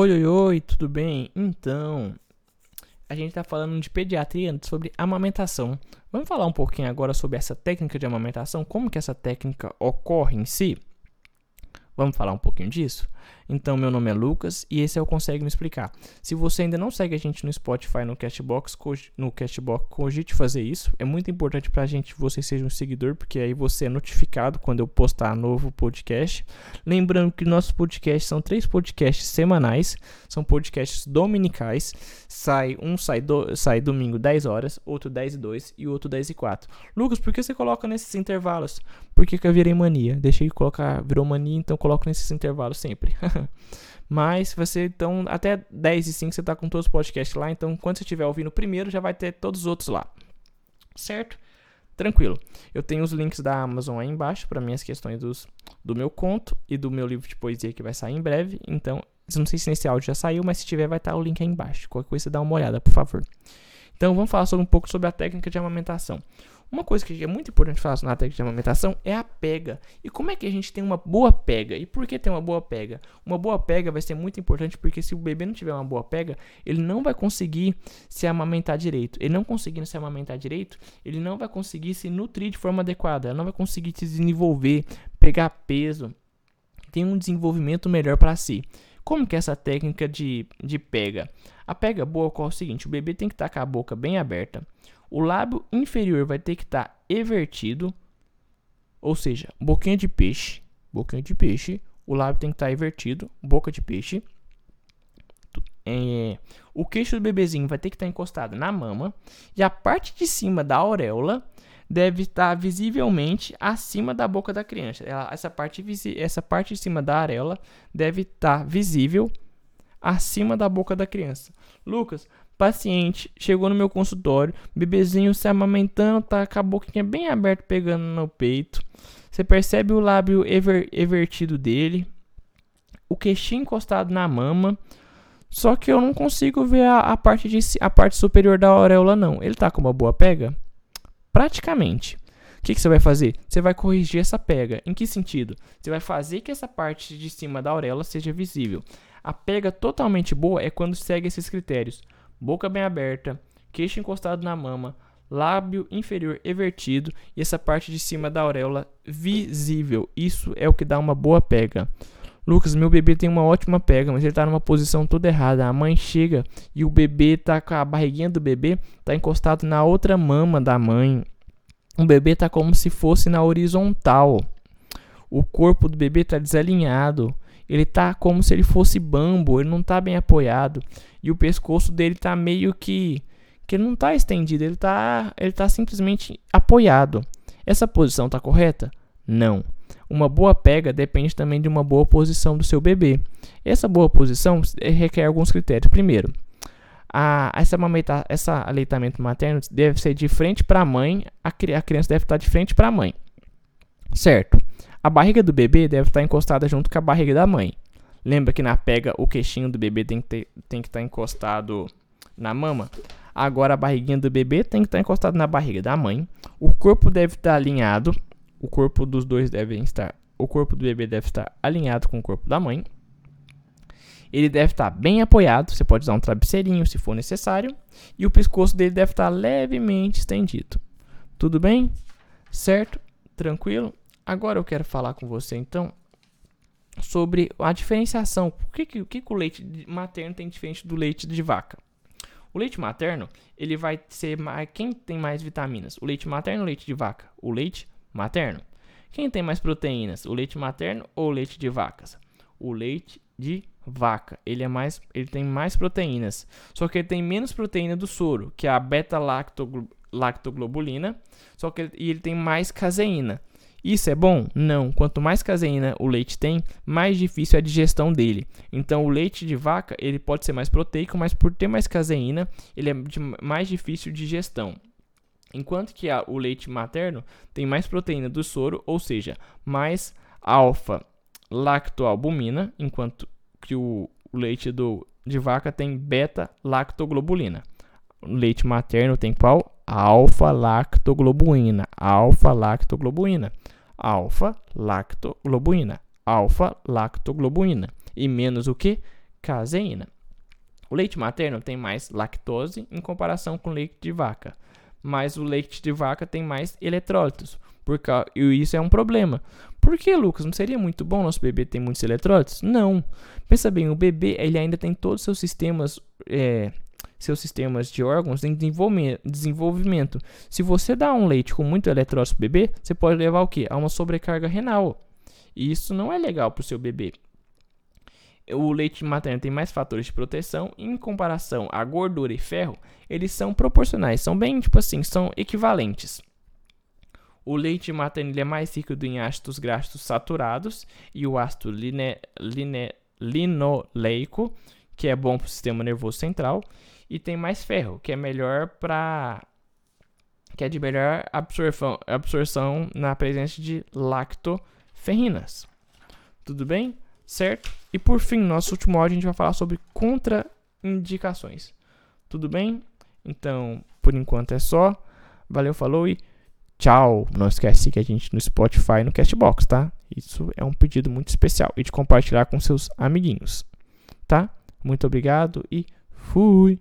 Oi, oi, oi, tudo bem? Então, a gente está falando de pediatria sobre amamentação. Vamos falar um pouquinho agora sobre essa técnica de amamentação, como que essa técnica ocorre em si? Vamos falar um pouquinho disso? Então, meu nome é Lucas e esse é o Consegue Me Explicar. Se você ainda não segue a gente no Spotify, no Castbox, no Castbox, cogite fazer isso. É muito importante pra gente que você seja um seguidor, porque aí você é notificado quando eu postar novo podcast. Lembrando que nossos podcasts são três podcasts semanais, são podcasts dominicais. Sai, um sai, do, sai domingo 10 horas, outro 10 e 2 e outro 10 e 4. Lucas, por que você coloca nesses intervalos? Porque que eu virei mania. Deixei de colocar, virou mania, então coloco nesses intervalos sempre. Mas você, então, até 10 e 5 você tá com todos os podcasts lá. Então, quando você estiver ouvindo o primeiro, já vai ter todos os outros lá. Certo? Tranquilo. Eu tenho os links da Amazon aí embaixo para minhas questões dos, do meu conto e do meu livro de poesia que vai sair em breve. Então, não sei se nesse áudio já saiu, mas se tiver, vai estar o link aí embaixo. Qualquer coisa, dá uma olhada, por favor. Então, vamos falar sobre um pouco sobre a técnica de amamentação. Uma coisa que é muito importante falar na técnica de amamentação é a pega. E como é que a gente tem uma boa pega? E por que tem uma boa pega? Uma boa pega vai ser muito importante porque se o bebê não tiver uma boa pega, ele não vai conseguir se amamentar direito. Ele não conseguindo se amamentar direito, ele não vai conseguir se nutrir de forma adequada, ele não vai conseguir se desenvolver, pegar peso, ter um desenvolvimento melhor para si. Como que é essa técnica de, de pega? A pega boa é o seguinte, o bebê tem que estar com a boca bem aberta, o lábio inferior vai ter que estar tá evertido, ou seja, boquinha de peixe, boquinha de peixe, o lábio tem que estar tá invertido, boca de peixe. É, o queixo do bebezinho vai ter que estar tá encostado na mama e a parte de cima da auréola deve estar visivelmente acima da boca da criança. Ela, essa, parte, essa parte de cima da areola deve estar visível acima da boca da criança. Lucas, paciente, chegou no meu consultório, bebezinho se amamentando, tá com a boquinha bem aberta pegando no peito. Você percebe o lábio ever, evertido dele, o queixinho encostado na mama. Só que eu não consigo ver a, a, parte, de, a parte superior da auréola, não. Ele tá com uma boa pega? Praticamente. O que, que, você vai fazer? Você vai corrigir essa pega. Em que sentido? Você vai fazer que essa parte de cima da auréola seja visível. A pega totalmente boa é quando segue esses critérios boca bem aberta, queixo encostado na mama, lábio inferior evertido e essa parte de cima da auréola visível. Isso é o que dá uma boa pega. Lucas, meu bebê tem uma ótima pega, mas ele está numa posição toda errada. A mãe chega e o bebê está com a barriguinha do bebê tá encostado na outra mama da mãe. O bebê está como se fosse na horizontal. O corpo do bebê está desalinhado. Ele tá como se ele fosse bambo, ele não tá bem apoiado. E o pescoço dele tá meio que que ele não tá estendido, ele tá ele tá simplesmente apoiado. Essa posição tá correta? Não. Uma boa pega depende também de uma boa posição do seu bebê. Essa boa posição requer alguns critérios. Primeiro, a, essa, mameta, essa aleitamento materno deve ser de frente para a mãe, a, criança deve estar de frente para a mãe. Certo? A barriga do bebê deve estar encostada junto com a barriga da mãe. Lembra que na pega o queixinho do bebê tem que, ter, tem que estar encostado na mama? Agora a barriguinha do bebê tem que estar encostado na barriga da mãe. O corpo deve estar alinhado. O corpo dos dois deve estar. O corpo do bebê deve estar alinhado com o corpo da mãe. Ele deve estar bem apoiado. Você pode usar um travesseirinho se for necessário. E o pescoço dele deve estar levemente estendido. Tudo bem? Certo? Tranquilo? Agora eu quero falar com você então sobre a diferenciação. O que, que, o, que, que o leite materno tem diferente do leite de vaca? O leite materno, ele vai ser mais, quem tem mais vitaminas? O leite materno ou o leite de vaca? O leite materno. Quem tem mais proteínas? O leite materno ou o leite de vacas? O leite de vaca. Ele é mais, ele tem mais proteínas. Só que ele tem menos proteína do soro, que é a beta-lactoglobulina. Só que ele, e ele tem mais caseína. Isso é bom? Não. Quanto mais caseína o leite tem, mais difícil é a digestão dele. Então, o leite de vaca ele pode ser mais proteico, mas por ter mais caseína, ele é de mais difícil de digestão. Enquanto que a, o leite materno tem mais proteína do soro, ou seja, mais alfa-lactoalbumina, enquanto que o, o leite do, de vaca tem beta-lactoglobulina. O leite materno tem qual? alfa-lactoglobulina, alfa-lactoglobulina, alfa-lactoglobulina, alfa-lactoglobulina e menos o que? caseína. O leite materno tem mais lactose em comparação com o leite de vaca, mas o leite de vaca tem mais eletrólitos. Porque, e isso é um problema. Por que, Lucas? Não seria muito bom nosso bebê ter muitos eletrólitos? Não. Pensa bem, o bebê ele ainda tem todos os seus sistemas, é, seus sistemas de órgãos em desenvolvimento. Se você dá um leite com muito eletrólito para o bebê, você pode levar o quê? A uma sobrecarga renal. E isso não é legal para o seu bebê o leite materno tem mais fatores de proteção em comparação a gordura e ferro, eles são proporcionais, são bem, tipo assim, são equivalentes. O leite materno é mais rico em ácidos graxos saturados e o ácido line, line, linoleico, que é bom para o sistema nervoso central, e tem mais ferro, que é melhor para que é de melhor absorção, absorção na presença de lactoferrinas. Tudo bem? certo? E por fim, nosso último áudio a gente vai falar sobre contraindicações. Tudo bem? Então, por enquanto é só. Valeu, falou e tchau. Não esquece seguir a gente no Spotify e no Castbox, tá? Isso é um pedido muito especial e de compartilhar com seus amiguinhos, tá? Muito obrigado e fui!